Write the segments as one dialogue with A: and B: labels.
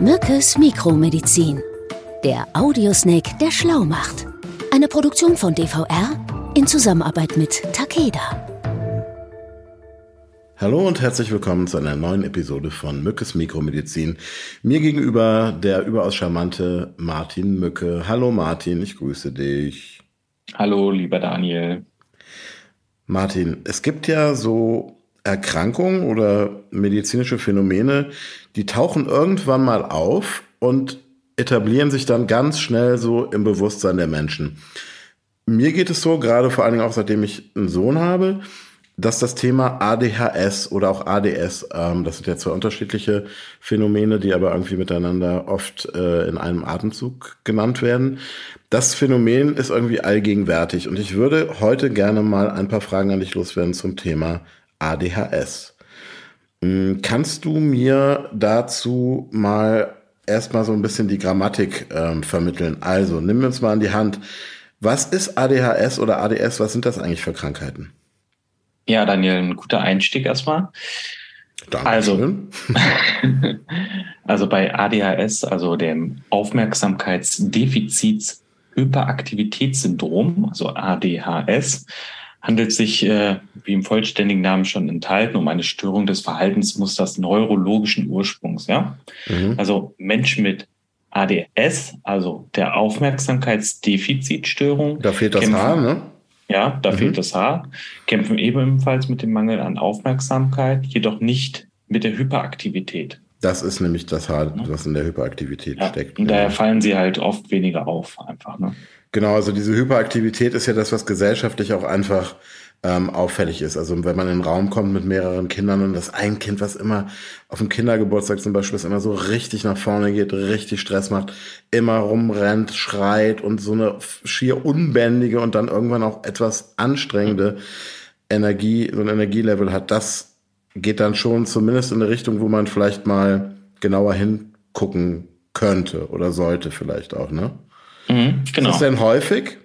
A: Mückes Mikromedizin. Der Audiosnake, der schlau macht. Eine Produktion von DVR in Zusammenarbeit mit Takeda.
B: Hallo und herzlich willkommen zu einer neuen Episode von Mückes Mikromedizin. Mir gegenüber der überaus charmante Martin Mücke. Hallo Martin, ich grüße dich.
C: Hallo, lieber Daniel.
B: Martin, es gibt ja so Erkrankungen oder medizinische Phänomene, die tauchen irgendwann mal auf und etablieren sich dann ganz schnell so im Bewusstsein der Menschen. Mir geht es so, gerade vor allen Dingen auch seitdem ich einen Sohn habe, dass das Thema ADHS oder auch ADS, ähm, das sind ja zwei unterschiedliche Phänomene, die aber irgendwie miteinander oft äh, in einem Atemzug genannt werden. Das Phänomen ist irgendwie allgegenwärtig und ich würde heute gerne mal ein paar Fragen an dich loswerden zum Thema ADHS. Hm, kannst du mir dazu mal erstmal so ein bisschen die Grammatik ähm, vermitteln? Also, nimm uns mal an die Hand. Was ist ADHS oder ADS? Was sind das eigentlich für Krankheiten?
C: Ja, Daniel, ein guter Einstieg erstmal.
B: Dankeschön.
C: Also, also bei ADHS, also dem Aufmerksamkeitsdefizits Hyperaktivitätssyndrom, also ADHS, handelt sich, äh, wie im vollständigen Namen schon enthalten, um eine Störung des Verhaltensmusters neurologischen Ursprungs. Ja? Mhm. Also Menschen mit ADS, also der Aufmerksamkeitsdefizitstörung.
B: Da fehlt das kämpfen, Haar, ne?
C: Ja, da mhm. fehlt das Haar. Kämpfen ebenfalls mit dem Mangel an Aufmerksamkeit, jedoch nicht mit der Hyperaktivität.
B: Das ist nämlich das Haar, was in der Hyperaktivität ja. steckt.
C: Und daher fallen sie halt oft weniger auf, einfach. Ne?
B: Genau, also diese Hyperaktivität ist ja das, was gesellschaftlich auch einfach ähm, auffällig ist. Also wenn man in einen Raum kommt mit mehreren Kindern und das ein Kind, was immer auf dem Kindergeburtstag zum Beispiel, was immer so richtig nach vorne geht, richtig Stress macht, immer rumrennt, schreit und so eine schier unbändige und dann irgendwann auch etwas anstrengende Energie, so ein Energielevel hat, das geht dann schon zumindest in eine Richtung, wo man vielleicht mal genauer hingucken könnte oder sollte vielleicht auch, ne?
C: Mhm, genau.
B: Ist das denn häufig?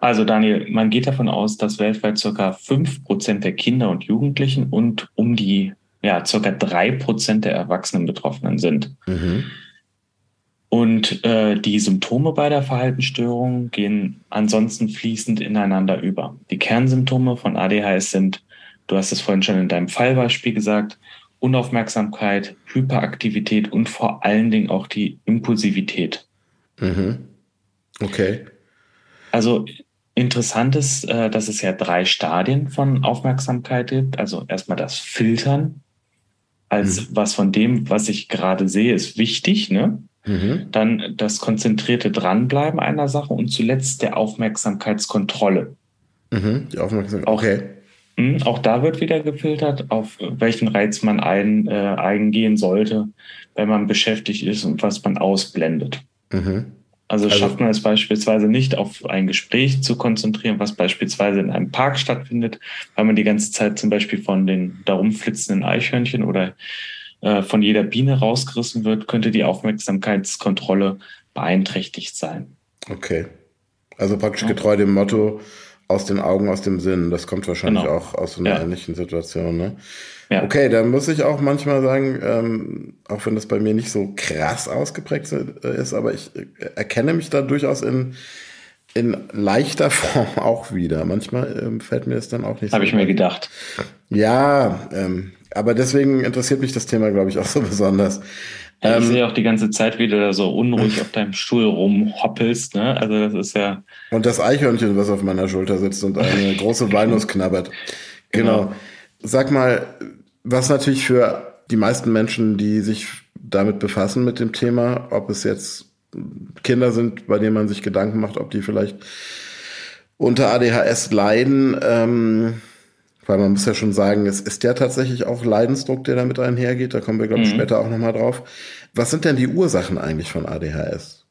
C: Also Daniel, man geht davon aus, dass weltweit circa fünf Prozent der Kinder und Jugendlichen und um die ja, circa drei Prozent der Erwachsenen Betroffenen sind. Mhm. Und äh, die Symptome bei der Verhaltensstörung gehen ansonsten fließend ineinander über. Die Kernsymptome von ADHS sind, du hast es vorhin schon in deinem Fallbeispiel gesagt, Unaufmerksamkeit, Hyperaktivität und vor allen Dingen auch die Impulsivität.
B: Mhm. Okay.
C: Also interessant ist, äh, dass es ja drei Stadien von Aufmerksamkeit gibt. Also erstmal das Filtern, als mhm. was von dem, was ich gerade sehe, ist wichtig. Ne? Mhm. Dann das konzentrierte Dranbleiben einer Sache und zuletzt der Aufmerksamkeitskontrolle.
B: Mhm. Die Aufmerksamkeit. Okay.
C: Auch, hm, auch da wird wieder gefiltert, auf welchen Reiz man ein, äh, eingehen sollte, wenn man beschäftigt ist und was man ausblendet. Mhm. Also, also schafft man es beispielsweise nicht, auf ein Gespräch zu konzentrieren, was beispielsweise in einem Park stattfindet, weil man die ganze Zeit zum Beispiel von den darum flitzenden Eichhörnchen oder äh, von jeder Biene rausgerissen wird, könnte die Aufmerksamkeitskontrolle beeinträchtigt sein.
B: Okay. Also praktisch getreu dem Motto, aus den Augen, aus dem Sinn. Das kommt wahrscheinlich
C: genau.
B: auch aus so einer ja. ähnlichen Situation. Ne? Ja. Okay, da muss ich auch manchmal sagen, ähm, auch wenn das bei mir nicht so krass ausgeprägt ist, aber ich erkenne mich da durchaus in, in leichter Form auch wieder. Manchmal ähm, fällt mir das dann auch nicht
C: Habe so. Habe ich mir gedacht.
B: Ja, ähm, aber deswegen interessiert mich das Thema, glaube ich, auch so besonders.
C: Ja, ich ähm, sehe auch die ganze Zeit, wie du da so unruhig auf deinem Stuhl rumhoppelst. Ne? Also das ist ja.
B: Und das Eichhörnchen, was auf meiner Schulter sitzt und eine große Walnuss knabbert. Genau. genau. Sag mal, was natürlich für die meisten Menschen, die sich damit befassen mit dem Thema, ob es jetzt Kinder sind, bei denen man sich Gedanken macht, ob die vielleicht unter ADHS leiden, ähm, weil man muss ja schon sagen, es ist ja tatsächlich auch Leidensdruck, der damit einhergeht. Da kommen wir, glaube ich, mhm. später auch nochmal drauf. Was sind denn die Ursachen eigentlich von ADHS?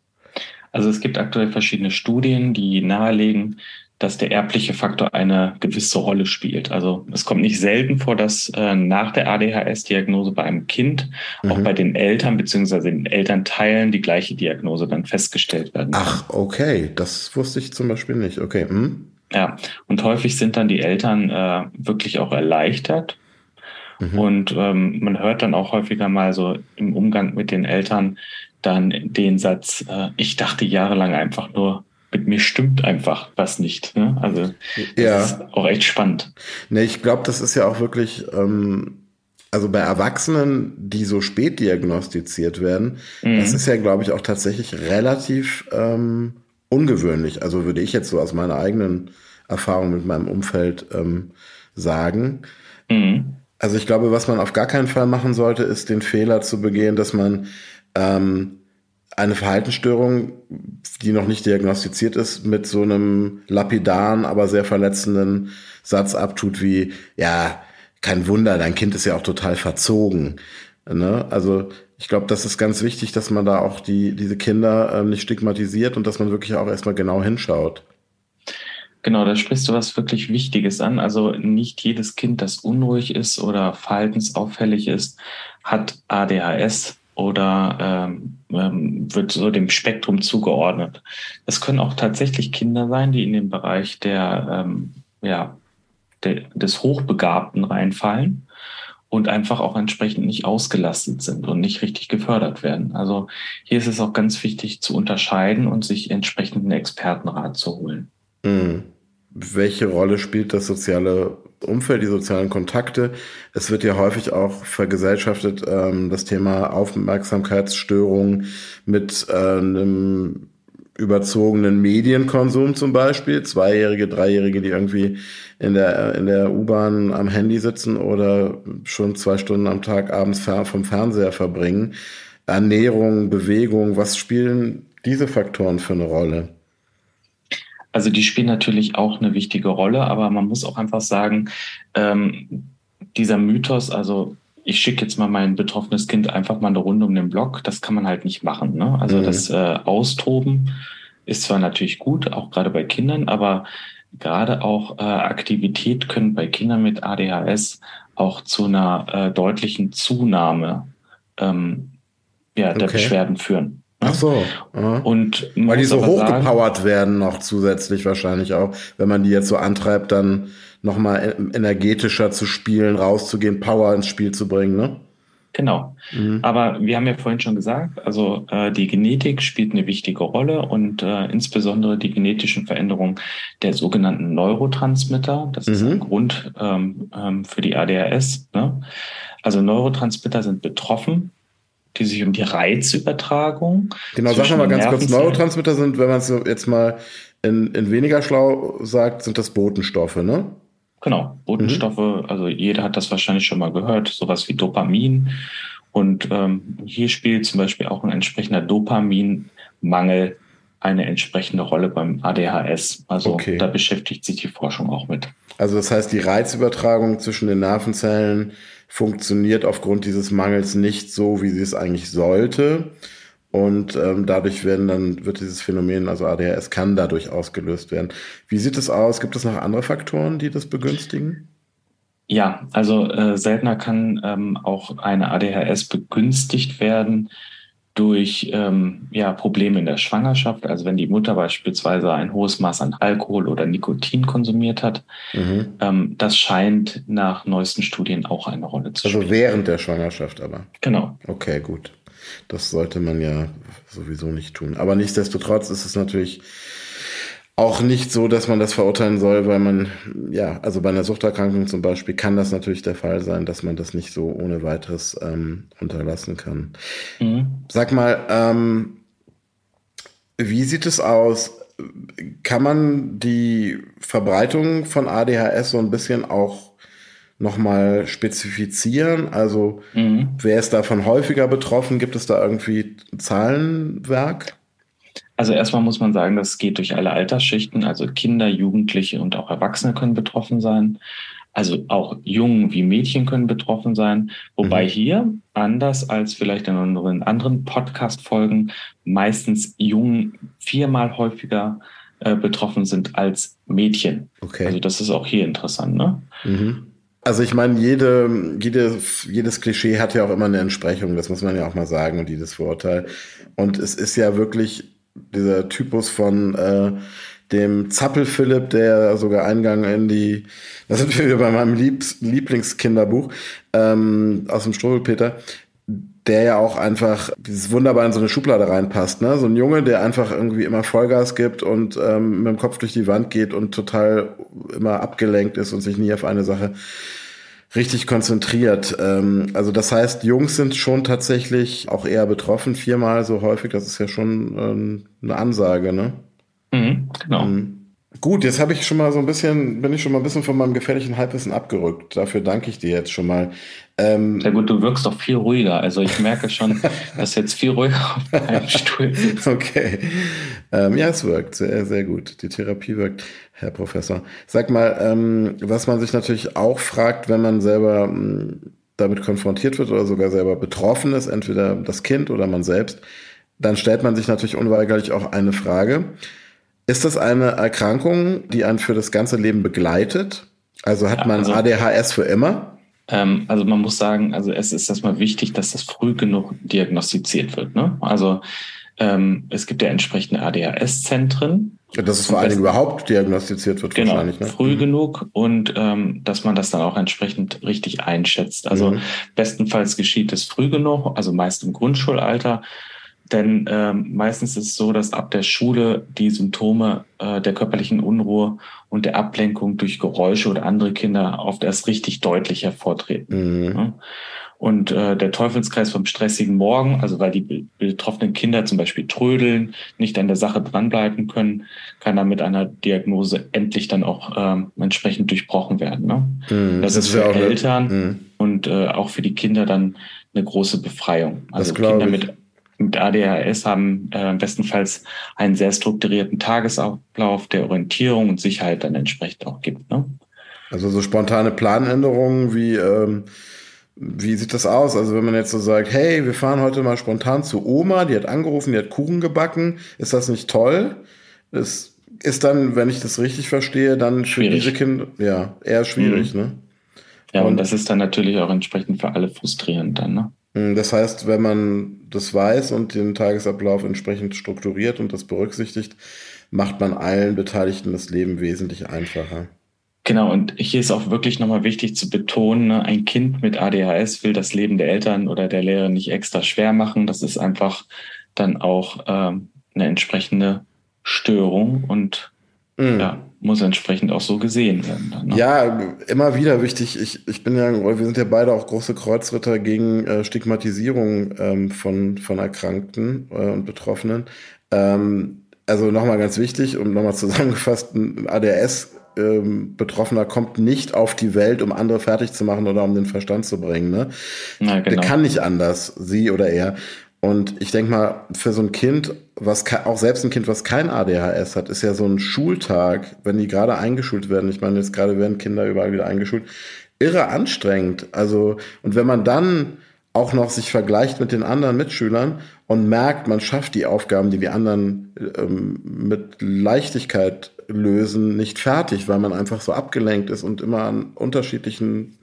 C: Also es gibt aktuell verschiedene Studien, die nahelegen, dass der erbliche Faktor eine gewisse Rolle spielt. Also es kommt nicht selten vor, dass äh, nach der ADHS-Diagnose bei einem Kind mhm. auch bei den Eltern beziehungsweise den Elternteilen die gleiche Diagnose dann festgestellt werden.
B: Ach, okay, das wusste ich zum Beispiel nicht. Okay. Hm?
C: Ja, und häufig sind dann die Eltern äh, wirklich auch erleichtert Mhm. Und ähm, man hört dann auch häufiger mal so im Umgang mit den Eltern dann den Satz, äh, ich dachte jahrelang einfach nur, mit mir stimmt einfach was nicht. Ne? Also das ja. ist auch echt spannend.
B: Ne, ich glaube, das ist ja auch wirklich, ähm, also bei Erwachsenen, die so spät diagnostiziert werden, mhm. das ist ja, glaube ich, auch tatsächlich relativ ähm, ungewöhnlich. Also würde ich jetzt so aus meiner eigenen Erfahrung mit meinem Umfeld ähm, sagen. Mhm. Also ich glaube, was man auf gar keinen Fall machen sollte, ist den Fehler zu begehen, dass man ähm, eine Verhaltensstörung, die noch nicht diagnostiziert ist, mit so einem lapidaren, aber sehr verletzenden Satz abtut wie, ja, kein Wunder, dein Kind ist ja auch total verzogen. Ne? Also ich glaube, das ist ganz wichtig, dass man da auch die, diese Kinder ähm, nicht stigmatisiert und dass man wirklich auch erstmal genau hinschaut.
C: Genau, da sprichst du was wirklich Wichtiges an. Also nicht jedes Kind, das unruhig ist oder verhaltensauffällig ist, hat ADHS oder ähm, ähm, wird so dem Spektrum zugeordnet. Es können auch tatsächlich Kinder sein, die in den Bereich der, ähm, ja, der, des Hochbegabten reinfallen und einfach auch entsprechend nicht ausgelastet sind und nicht richtig gefördert werden. Also hier ist es auch ganz wichtig zu unterscheiden und sich entsprechenden Expertenrat zu holen.
B: Mhm. Welche Rolle spielt das soziale Umfeld, die sozialen Kontakte? Es wird ja häufig auch vergesellschaftet, ähm, das Thema Aufmerksamkeitsstörungen mit äh, einem überzogenen Medienkonsum zum Beispiel. Zweijährige, Dreijährige, die irgendwie in der, in der U-Bahn am Handy sitzen oder schon zwei Stunden am Tag abends vom Fernseher verbringen. Ernährung, Bewegung, was spielen diese Faktoren für eine Rolle?
C: Also die spielen natürlich auch eine wichtige Rolle, aber man muss auch einfach sagen, ähm, dieser Mythos, also ich schicke jetzt mal mein betroffenes Kind einfach mal eine Runde um den Block, das kann man halt nicht machen. Ne? Also mhm. das äh, Austoben ist zwar natürlich gut, auch gerade bei Kindern, aber gerade auch äh, Aktivität können bei Kindern mit ADHS auch zu einer äh, deutlichen Zunahme ähm, ja, der okay. Beschwerden führen.
B: Ach so. Aha. Und Weil die so hochgepowert sagen, werden noch zusätzlich wahrscheinlich auch, wenn man die jetzt so antreibt, dann nochmal energetischer zu spielen, rauszugehen, Power ins Spiel zu bringen, ne?
C: Genau. Mhm. Aber wir haben ja vorhin schon gesagt, also äh, die Genetik spielt eine wichtige Rolle und äh, insbesondere die genetischen Veränderungen der sogenannten Neurotransmitter. Das mhm. ist ein Grund ähm, ähm, für die ADHS. Ne? Also Neurotransmitter sind betroffen die sich um die Reizübertragung.
B: Genau, sag mal ganz kurz, Neurotransmitter sind, wenn man es jetzt mal in, in weniger schlau sagt, sind das Botenstoffe, ne?
C: Genau, Botenstoffe, mhm. also jeder hat das wahrscheinlich schon mal gehört, sowas wie Dopamin. Und ähm, hier spielt zum Beispiel auch ein entsprechender Dopaminmangel eine entsprechende Rolle beim ADHS. Also okay. da beschäftigt sich die Forschung auch mit.
B: Also das heißt, die Reizübertragung zwischen den Nervenzellen funktioniert aufgrund dieses Mangels nicht so, wie sie es eigentlich sollte. Und ähm, dadurch werden dann, wird dieses Phänomen, also ADHS kann dadurch ausgelöst werden. Wie sieht es aus? Gibt es noch andere Faktoren, die das begünstigen?
C: Ja, also äh, seltener kann ähm, auch eine ADHS begünstigt werden durch ähm, ja, Probleme in der Schwangerschaft. Also wenn die Mutter beispielsweise ein hohes Maß an Alkohol oder Nikotin konsumiert hat, mhm. ähm, das scheint nach neuesten Studien auch eine Rolle zu
B: also spielen. Also während der Schwangerschaft aber.
C: Genau.
B: Okay, gut. Das sollte man ja sowieso nicht tun. Aber nichtsdestotrotz ist es natürlich auch nicht so, dass man das verurteilen soll, weil man, ja, also bei einer Suchterkrankung zum Beispiel kann das natürlich der Fall sein, dass man das nicht so ohne weiteres ähm, unterlassen kann. Mhm. Sag mal, ähm, wie sieht es aus? Kann man die Verbreitung von ADHS so ein bisschen auch nochmal spezifizieren? Also mhm. wer ist davon häufiger betroffen? Gibt es da irgendwie Zahlenwerk?
C: Also erstmal muss man sagen, das geht durch alle Altersschichten. Also Kinder, Jugendliche und auch Erwachsene können betroffen sein. Also auch Jungen wie Mädchen können betroffen sein. Wobei mhm. hier, anders als vielleicht in unseren anderen Podcast-Folgen, meistens Jungen viermal häufiger äh, betroffen sind als Mädchen. Okay. Also das ist auch hier interessant, ne?
B: Mhm. Also ich meine, jede, jede, jedes Klischee hat ja auch immer eine Entsprechung, das muss man ja auch mal sagen, und jedes Vorurteil. Und es ist ja wirklich dieser Typus von äh, dem Zappel-Philipp, der sogar Eingang in die, das sind wir bei meinem Liebs, Lieblingskinderbuch ähm, aus dem Struwelpeter, der ja auch einfach dieses wunderbar in so eine Schublade reinpasst. Ne? So ein Junge, der einfach irgendwie immer Vollgas gibt und ähm, mit dem Kopf durch die Wand geht und total immer abgelenkt ist und sich nie auf eine Sache richtig konzentriert. Ähm, also das heißt, Jungs sind schon tatsächlich auch eher betroffen, viermal so häufig. Das ist ja schon ähm, eine Ansage, ne?
C: Mhm, genau. Mhm.
B: Gut, jetzt habe ich schon mal so ein bisschen, bin ich schon mal ein bisschen von meinem gefährlichen Halbwissen abgerückt. Dafür danke ich dir jetzt schon mal.
C: Ähm, Sehr gut, du wirkst doch viel ruhiger. Also ich merke schon, dass jetzt viel ruhiger auf deinem Stuhl
B: sitzt. Okay. Ähm, ja, es wirkt sehr, sehr gut. Die Therapie wirkt, Herr Professor. Sag mal, ähm, was man sich natürlich auch fragt, wenn man selber ähm, damit konfrontiert wird oder sogar selber betroffen ist, entweder das Kind oder man selbst, dann stellt man sich natürlich unweigerlich auch eine Frage. Ist das eine Erkrankung, die einen für das ganze Leben begleitet? Also hat man also, ADHS für immer?
C: Ähm, also man muss sagen, also es ist erstmal wichtig, dass das früh genug diagnostiziert wird. Ne? Also ähm, es gibt ja entsprechende ADHS-Zentren.
B: Dass es vor allen Dingen überhaupt diagnostiziert wird,
C: genau, wahrscheinlich. Ne? Früh mhm. genug und ähm, dass man das dann auch entsprechend richtig einschätzt. Also mhm. bestenfalls geschieht es früh genug, also meist im Grundschulalter. Denn ähm, meistens ist es so, dass ab der Schule die Symptome äh, der körperlichen Unruhe und der Ablenkung durch Geräusche oder andere Kinder oft erst richtig deutlich hervortreten. Mhm. Ja? Und äh, der Teufelskreis vom stressigen Morgen, also weil die betroffenen Kinder zum Beispiel trödeln, nicht an der Sache dranbleiben können, kann dann mit einer Diagnose endlich dann auch ähm, entsprechend durchbrochen werden. Ne? Mhm, das, das, ist für Eltern mhm. und äh, auch für die Kinder dann eine große Befreiung. Also Kinder mit mit ADHS haben äh, bestenfalls einen sehr strukturierten Tagesablauf, der Orientierung und Sicherheit dann entsprechend auch gibt. Ne?
B: Also so spontane Planänderungen wie ähm, wie sieht das aus? Also wenn man jetzt so sagt, hey, wir fahren heute mal spontan zu Oma, die hat angerufen, die hat Kuchen gebacken, ist das nicht toll? Das ist dann, wenn ich das richtig verstehe, dann schwierig. für diese Kinder ja eher schwierig, mhm. ne?
C: Ja, und, und, das ist dann natürlich auch entsprechend für alle frustrierend dann, ne?
B: Hm, das heißt, wenn man das weiß und den Tagesablauf entsprechend strukturiert und das berücksichtigt, macht man allen Beteiligten das Leben wesentlich einfacher.
C: Genau, und hier ist auch wirklich nochmal wichtig zu betonen, ne, ein Kind mit ADHS will das Leben der Eltern oder der Lehrer nicht extra schwer machen. Das ist einfach dann auch ähm, eine entsprechende Störung und mhm. ja, muss entsprechend auch so gesehen werden. Dann,
B: ne? Ja, immer wieder wichtig. Ich, ich bin ja, wir sind ja beide auch große Kreuzritter gegen äh, Stigmatisierung ähm, von, von Erkrankten äh, und Betroffenen. Ähm, also nochmal ganz wichtig und nochmal zusammengefasst, ein ADS ähm, Betroffener kommt nicht auf die Welt, um andere fertig zu machen oder um den Verstand zu bringen. Ne? Na, genau. Der kann nicht anders, sie oder er. Und ich denke mal, für so ein Kind, was auch selbst ein Kind, was kein ADHS hat, ist ja so ein Schultag, wenn die gerade eingeschult werden. Ich meine, jetzt gerade werden Kinder überall wieder eingeschult, irre anstrengend. Also, und wenn man dann auch noch sich vergleicht mit den anderen Mitschülern und merkt, man schafft die Aufgaben, die die anderen ähm, mit Leichtigkeit lösen, nicht fertig, weil man einfach so abgelenkt ist und immer an unterschiedlichen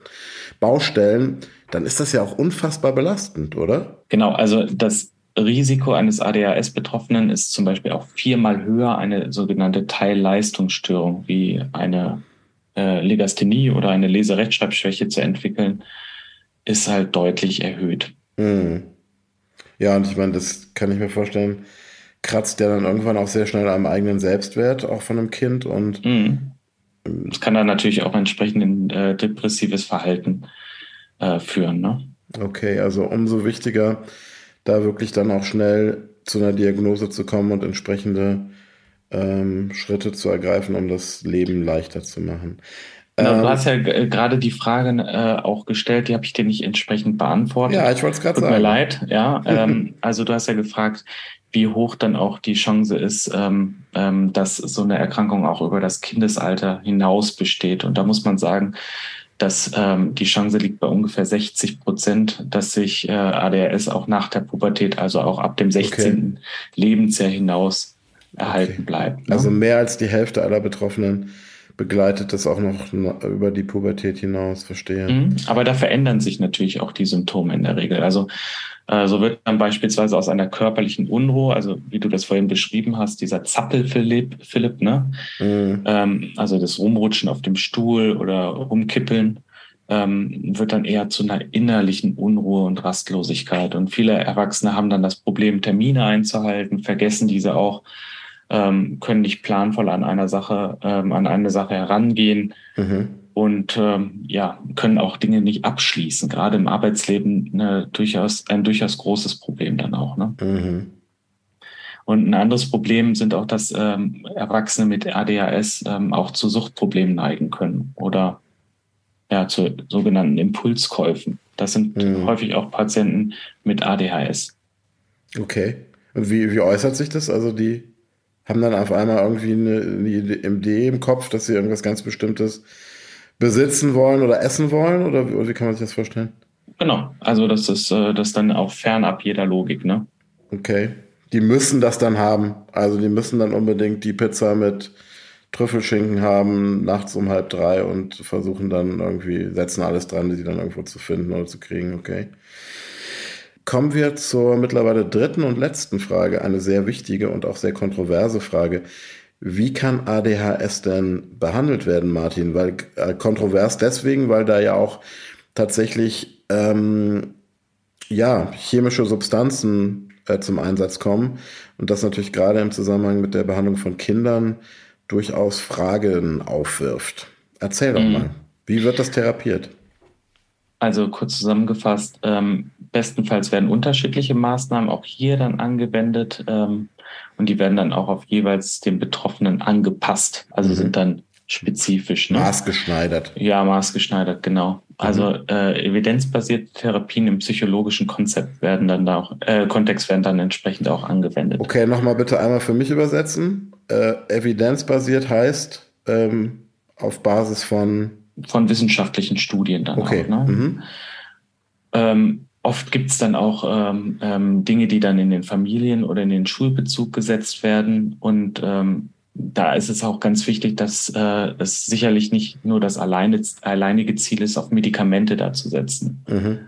B: Baustellen, dann ist das ja auch unfassbar belastend, oder?
C: Genau, also das Risiko eines ADHS-Betroffenen ist zum Beispiel auch viermal höher, eine sogenannte Teilleistungsstörung wie eine äh, Legasthenie oder eine Leserechtschreibschwäche zu entwickeln, ist halt deutlich erhöht.
B: Hm. Ja, und ich meine, das kann ich mir vorstellen, kratzt ja dann irgendwann auch sehr schnell am eigenen Selbstwert, auch von einem Kind. Und
C: mhm. das kann dann natürlich auch entsprechend in äh, depressives Verhalten äh, führen. Ne?
B: Okay, also umso wichtiger, da wirklich dann auch schnell zu einer Diagnose zu kommen und entsprechende ähm, Schritte zu ergreifen, um das Leben leichter zu machen.
C: Genau, ähm, du hast ja äh, gerade die Frage äh, auch gestellt, die habe ich dir nicht entsprechend beantwortet.
B: Ja, ich wollte es gerade
C: sagen. Tut mir leid, ja. ähm, also du hast ja gefragt, wie hoch dann auch die Chance ist, ähm, ähm, dass so eine Erkrankung auch über das Kindesalter hinaus besteht. Und da muss man sagen, dass ähm, die Chance liegt bei ungefähr 60 Prozent, dass sich äh, ADHS auch nach der Pubertät, also auch ab dem 16. Okay. Lebensjahr hinaus erhalten okay. bleibt.
B: Ne? Also mehr als die Hälfte aller Betroffenen begleitet das auch noch über die Pubertät hinaus, verstehe. Mhm,
C: aber da verändern sich natürlich auch die Symptome in der Regel. Also äh, so wird dann beispielsweise aus einer körperlichen Unruhe, also wie du das vorhin beschrieben hast, dieser Zappel-Philipp, Philipp, ne? Mhm. Ähm, also das Rumrutschen auf dem Stuhl oder Rumkippeln, ähm, wird dann eher zu einer innerlichen Unruhe und Rastlosigkeit. Und viele Erwachsene haben dann das Problem, Termine einzuhalten, vergessen diese auch, ähm, können nicht planvoll an einer Sache, ähm, an eine Sache herangehen mhm. und ähm, ja, können auch Dinge nicht abschließen. Gerade im Arbeitsleben eine, durchaus, ein durchaus großes Problem dann auch. Ne? Mhm. Und ein anderes Problem sind auch, dass ähm, Erwachsene mit ADHS ähm, auch zu Suchtproblemen neigen können oder ja, zu sogenannten Impulskäufen. Das sind mhm. häufig auch Patienten mit ADHS.
B: Okay. Und wie, wie äußert sich das? Also die haben dann auf einmal irgendwie eine, eine Idee im Kopf, dass sie irgendwas ganz Bestimmtes besitzen wollen oder essen wollen? Oder, oder wie kann man sich das vorstellen?
C: Genau. Also das ist äh, das dann auch fernab jeder Logik, ne?
B: Okay. Die müssen das dann haben. Also die müssen dann unbedingt die Pizza mit Trüffelschinken haben, nachts um halb drei und versuchen dann irgendwie, setzen alles dran, die dann irgendwo zu finden oder zu kriegen, okay. Kommen wir zur mittlerweile dritten und letzten Frage, eine sehr wichtige und auch sehr kontroverse Frage. Wie kann ADHS denn behandelt werden, Martin? Weil äh, kontrovers deswegen, weil da ja auch tatsächlich ähm, ja chemische Substanzen äh, zum Einsatz kommen und das natürlich gerade im Zusammenhang mit der Behandlung von Kindern durchaus Fragen aufwirft. Erzähl doch mhm. mal, wie wird das therapiert?
C: Also kurz zusammengefasst, ähm, bestenfalls werden unterschiedliche Maßnahmen auch hier dann angewendet ähm, und die werden dann auch auf jeweils den Betroffenen angepasst. Also mhm. sind dann spezifisch.
B: Ne? Maßgeschneidert.
C: Ja, maßgeschneidert, genau. Also mhm. äh, evidenzbasierte Therapien im psychologischen Konzept werden dann da auch, äh, Kontext werden dann entsprechend auch angewendet.
B: Okay, nochmal bitte einmal für mich übersetzen äh, evidenzbasiert heißt ähm, auf Basis von
C: von wissenschaftlichen Studien dann okay. auch. Ne? Mhm. Ähm, oft gibt es dann auch ähm, ähm, Dinge, die dann in den Familien oder in den Schulbezug gesetzt werden und ähm, da ist es auch ganz wichtig, dass äh, es sicherlich nicht nur das alleine, alleinige Ziel ist, auf Medikamente da zu setzen. Mhm.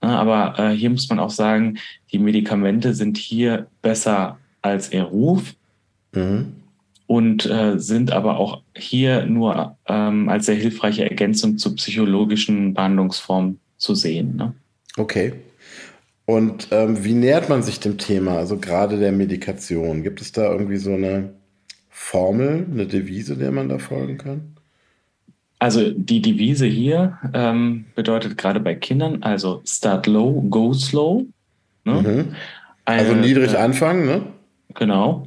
C: aber äh, hier muss man auch sagen, die Medikamente sind hier besser als ihr Ruf, Mhm. Und äh, sind aber auch hier nur ähm, als sehr hilfreiche Ergänzung zu psychologischen Behandlungsformen zu sehen. Ne?
B: Okay. Und ähm, wie nähert man sich dem Thema, also gerade der Medikation? Gibt es da irgendwie so eine Formel, eine Devise, der man da folgen kann?
C: Also die Devise hier ähm, bedeutet gerade bei Kindern, also start low, go slow.
B: Ne? Mhm. Also Eine, niedrig äh, anfangen, ne?
C: Genau.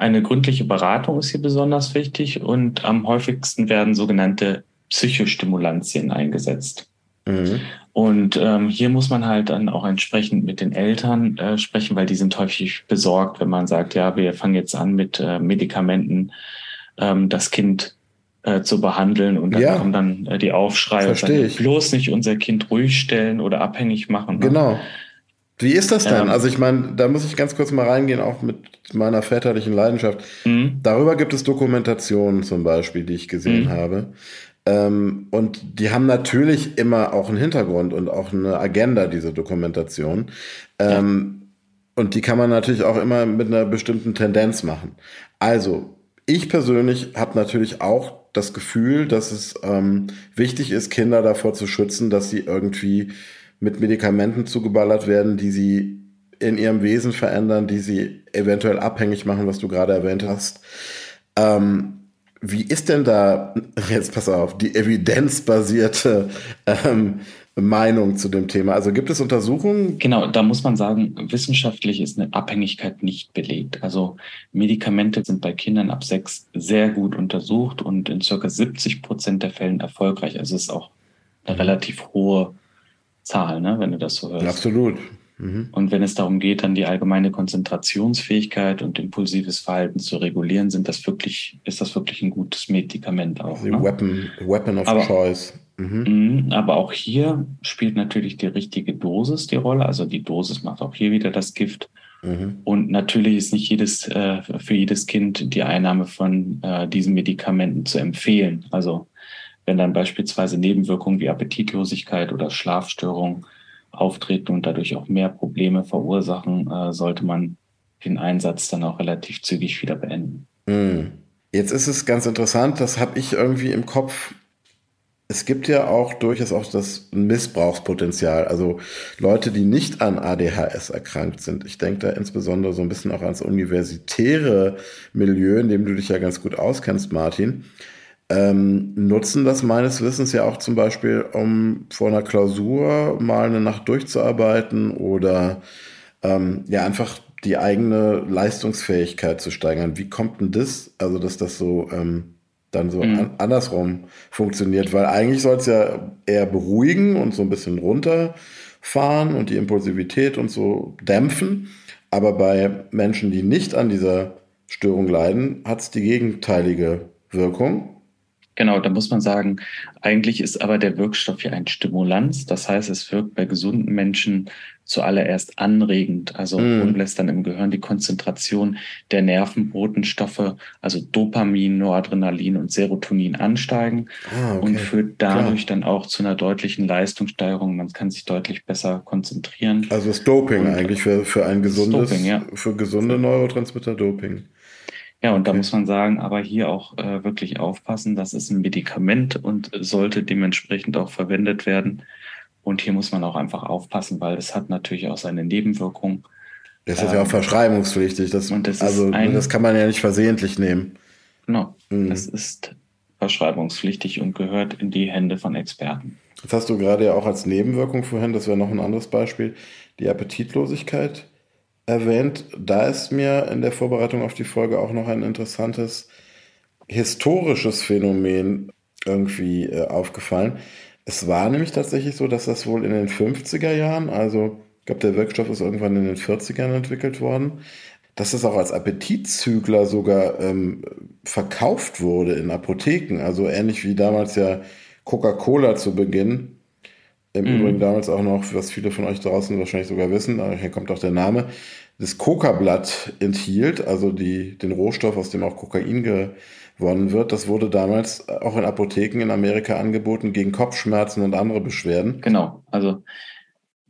C: Eine gründliche Beratung ist hier besonders wichtig und am häufigsten werden sogenannte Psychostimulantien eingesetzt. Mhm. Und ähm, hier muss man halt dann auch entsprechend mit den Eltern äh, sprechen, weil die sind häufig besorgt, wenn man sagt, ja, wir fangen jetzt an mit äh, Medikamenten, ähm, das Kind äh, zu behandeln und dann ja. kommen dann äh, die Aufschreie, bloß nicht unser Kind ruhig stellen oder abhängig machen.
B: Ne? Genau. Wie ist das denn? Ähm, also ich meine, da muss ich ganz kurz mal reingehen, auch mit meiner väterlichen Leidenschaft. Mhm. Darüber gibt es Dokumentationen zum Beispiel, die ich gesehen mhm. habe. Ähm, und die haben natürlich immer auch einen Hintergrund und auch eine Agenda, diese Dokumentation. Ähm, ja. Und die kann man natürlich auch immer mit einer bestimmten Tendenz machen. Also, ich persönlich habe natürlich auch das Gefühl, dass es ähm, wichtig ist, Kinder davor zu schützen, dass sie irgendwie mit Medikamenten zugeballert werden, die sie in ihrem Wesen verändern, die sie eventuell abhängig machen, was du gerade erwähnt hast. Ähm, wie ist denn da, jetzt pass auf, die evidenzbasierte ähm, Meinung zu dem Thema? Also gibt es Untersuchungen?
C: Genau, da muss man sagen, wissenschaftlich ist eine Abhängigkeit nicht belegt. Also Medikamente sind bei Kindern ab sechs sehr gut untersucht und in circa 70 Prozent der Fällen erfolgreich. Also es ist auch eine relativ hohe Zahl, ne, wenn du das so hörst.
B: Absolut.
C: Mhm. Und wenn es darum geht, dann die allgemeine Konzentrationsfähigkeit und impulsives Verhalten zu regulieren, sind das wirklich, ist das wirklich ein gutes Medikament auch.
B: Die ne? Weapon, Weapon of aber, Choice.
C: Mhm. mhm. Aber auch hier spielt natürlich die richtige Dosis die Rolle. Also die Dosis macht auch hier wieder das Gift. Mhm. Und natürlich ist nicht jedes, äh, für jedes Kind die Einnahme von äh, diesen Medikamenten zu empfehlen. Also wenn dann beispielsweise Nebenwirkungen wie Appetitlosigkeit oder Schlafstörungen auftreten und dadurch auch mehr Probleme verursachen, äh, sollte man den Einsatz dann auch relativ zügig wieder beenden.
B: Mhm. Jetzt ist es ganz interessant, das habe ich irgendwie im Kopf. Es gibt ja auch durchaus auch das Missbrauchspotenzial. Also Leute, die nicht an ADHS erkrankt sind. Ich denke da insbesondere so ein bisschen auch ans universitäre Milieu, in dem du dich ja ganz gut auskennst, Martin. Ähm, nutzen das meines Wissens ja auch zum Beispiel, um vor einer Klausur mal eine Nacht durchzuarbeiten oder ähm, ja einfach die eigene Leistungsfähigkeit zu steigern. Wie kommt denn das, also dass das so ähm, dann so mhm. an, andersrum funktioniert? Weil eigentlich soll es ja eher beruhigen und so ein bisschen runterfahren und die Impulsivität und so dämpfen. Aber bei Menschen, die nicht an dieser Störung leiden, hat es die gegenteilige Wirkung.
C: Genau, da muss man sagen, eigentlich ist aber der Wirkstoff ja ein Stimulanz. Das heißt, es wirkt bei gesunden Menschen zuallererst anregend, also mm. und lässt dann im Gehirn die Konzentration der Nervenbotenstoffe, also Dopamin, Noradrenalin und Serotonin ansteigen ah, okay. und führt dadurch Klar. dann auch zu einer deutlichen Leistungssteigerung. Man kann sich deutlich besser konzentrieren.
B: Also das Doping und eigentlich für, für ein gesundes, Doping, ja. für gesunde Neurotransmitter Doping.
C: Ja, und da muss man sagen, aber hier auch äh, wirklich aufpassen, das ist ein Medikament und sollte dementsprechend auch verwendet werden. Und hier muss man auch einfach aufpassen, weil es hat natürlich auch seine Nebenwirkungen.
B: Das ist ähm, ja auch ähm, verschreibungspflichtig. Das, das also ein, das kann man ja nicht versehentlich nehmen.
C: Genau, mhm. das ist verschreibungspflichtig und gehört in die Hände von Experten.
B: Das hast du gerade ja auch als Nebenwirkung vorhin, das wäre noch ein anderes Beispiel, die Appetitlosigkeit erwähnt. Da ist mir in der Vorbereitung auf die Folge auch noch ein interessantes historisches Phänomen irgendwie äh, aufgefallen. Es war nämlich tatsächlich so, dass das wohl in den 50er Jahren, also ich glaube, der Wirkstoff ist irgendwann in den 40ern entwickelt worden, dass es auch als Appetitzügler sogar ähm, verkauft wurde in Apotheken. Also ähnlich wie damals ja Coca-Cola zu Beginn. Im mhm. Übrigen damals auch noch, was viele von euch draußen wahrscheinlich sogar wissen, daher kommt auch der Name, das Coca-Blatt enthielt, also die, den Rohstoff, aus dem auch Kokain gewonnen wird. Das wurde damals auch in Apotheken in Amerika angeboten gegen Kopfschmerzen und andere Beschwerden.
C: Genau, also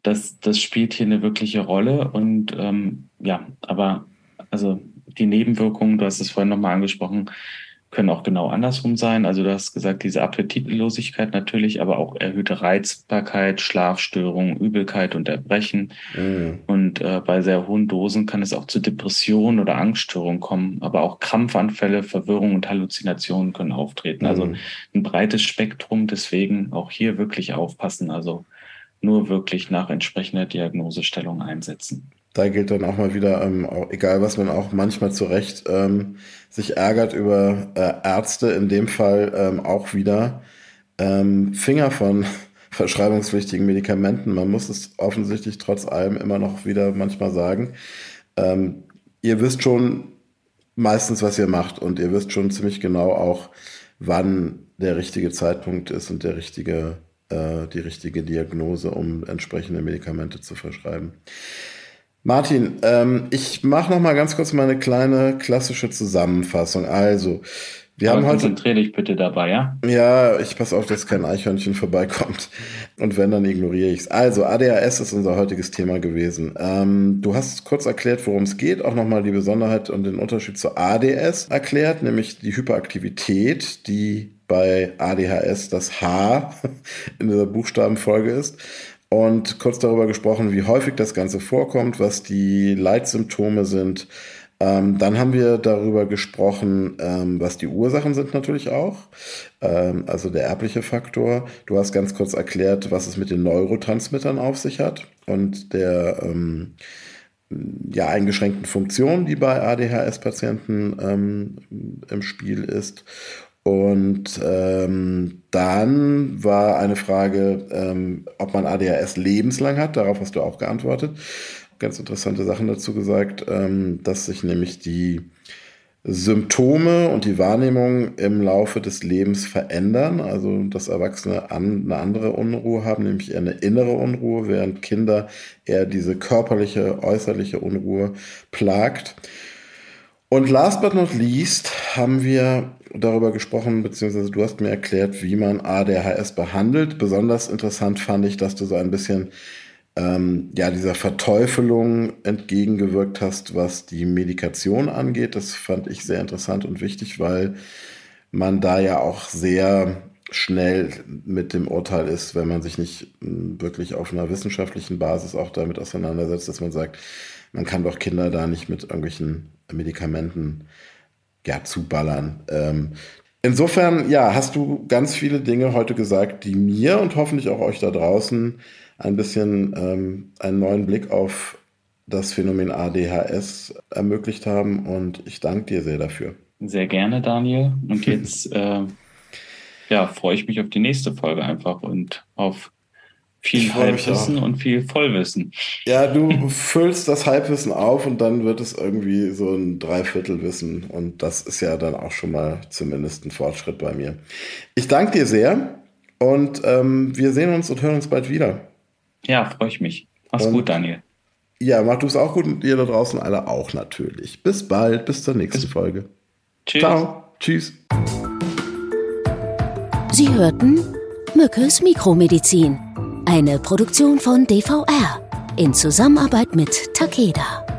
C: das, das spielt hier eine wirkliche Rolle und ähm, ja, aber also die Nebenwirkungen, du hast es vorhin nochmal angesprochen, können auch genau andersrum sein. Also du hast gesagt, diese Appetitlosigkeit natürlich, aber auch erhöhte Reizbarkeit, Schlafstörungen, Übelkeit und Erbrechen. Mhm. Und äh, bei sehr hohen Dosen kann es auch zu Depressionen oder Angststörungen kommen, aber auch Krampfanfälle, Verwirrung und Halluzinationen können auftreten. Also mhm. Also ein breites Spektrum, deswegen auch hier wirklich aufpassen. Also nur wirklich nach entsprechender Diagnosestellung einsetzen
B: da gilt dann auch mal wieder, ähm, auch, egal was man auch manchmal zu Recht ähm, sich ärgert über äh, Ärzte, in dem Fall ähm, auch wieder ähm, Finger von verschreibungspflichtigen Medikamenten. Man muss es offensichtlich trotz allem immer noch wieder manchmal sagen. Ähm, ihr wisst schon meistens, was ihr macht und ihr wisst schon ziemlich genau auch, wann der richtige Zeitpunkt ist und der richtige, äh, die richtige Diagnose, um entsprechende Medikamente zu verschreiben. Martin, ähm, ich mache noch mal ganz kurz meine kleine klassische Zusammenfassung. Also, wir Aber haben heute.
C: Konzentriere dich bitte dabei, ja?
B: Ja, ich passe auf, dass kein Eichhörnchen vorbeikommt. Und wenn, dann ignoriere ich es. Also, ADHS ist unser heutiges Thema gewesen. Ähm, du hast kurz erklärt, worum es geht, auch nochmal die Besonderheit und den Unterschied zu ADS erklärt, nämlich die Hyperaktivität, die bei ADHS das H in dieser Buchstabenfolge ist und kurz darüber gesprochen, wie häufig das Ganze vorkommt, was die Leitsymptome sind. Ähm, dann haben wir darüber gesprochen, ähm, was die Ursachen sind natürlich auch, ähm, also der erbliche Faktor. Du hast ganz kurz erklärt, was es mit den Neurotransmittern auf sich hat und der ähm, ja, eingeschränkten Funktion, die bei ADHS-Patienten ähm, im Spiel ist. Und ähm, dann war eine Frage, ähm, ob man ADHS lebenslang hat. Darauf hast du auch geantwortet. Ganz interessante Sachen dazu gesagt, ähm, dass sich nämlich die Symptome und die Wahrnehmung im Laufe des Lebens verändern. Also dass Erwachsene an, eine andere Unruhe haben, nämlich eher eine innere Unruhe, während Kinder eher diese körperliche, äußerliche Unruhe plagt. Und last but not least haben wir darüber gesprochen, beziehungsweise du hast mir erklärt, wie man ADHS behandelt. Besonders interessant fand ich, dass du so ein bisschen ähm, ja, dieser Verteufelung entgegengewirkt hast, was die Medikation angeht. Das fand ich sehr interessant und wichtig, weil man da ja auch sehr schnell mit dem Urteil ist, wenn man sich nicht hm, wirklich auf einer wissenschaftlichen Basis auch damit auseinandersetzt, dass man sagt, man kann doch Kinder da nicht mit irgendwelchen Medikamenten ja, zuballern. Ähm, insofern, ja, hast du ganz viele Dinge heute gesagt, die mir und hoffentlich auch euch da draußen ein bisschen ähm, einen neuen Blick auf das Phänomen ADHS ermöglicht haben und ich danke dir sehr dafür.
C: Sehr gerne, Daniel. Und jetzt äh, ja, freue ich mich auf die nächste Folge einfach und auf viel Halbwissen und viel Vollwissen.
B: Ja, du füllst das Halbwissen auf und dann wird es irgendwie so ein Dreiviertelwissen und das ist ja dann auch schon mal zumindest ein Fortschritt bei mir. Ich danke dir sehr und ähm, wir sehen uns und hören uns bald wieder.
C: Ja, freue ich mich. Mach's und, gut, Daniel.
B: Ja, mach du es auch gut und ihr da draußen alle auch natürlich. Bis bald, bis zur nächsten bis Folge. Tschüss. Ciao. Tschüss.
A: Sie hörten Mückes Mikromedizin, eine Produktion von DVR in Zusammenarbeit mit Takeda.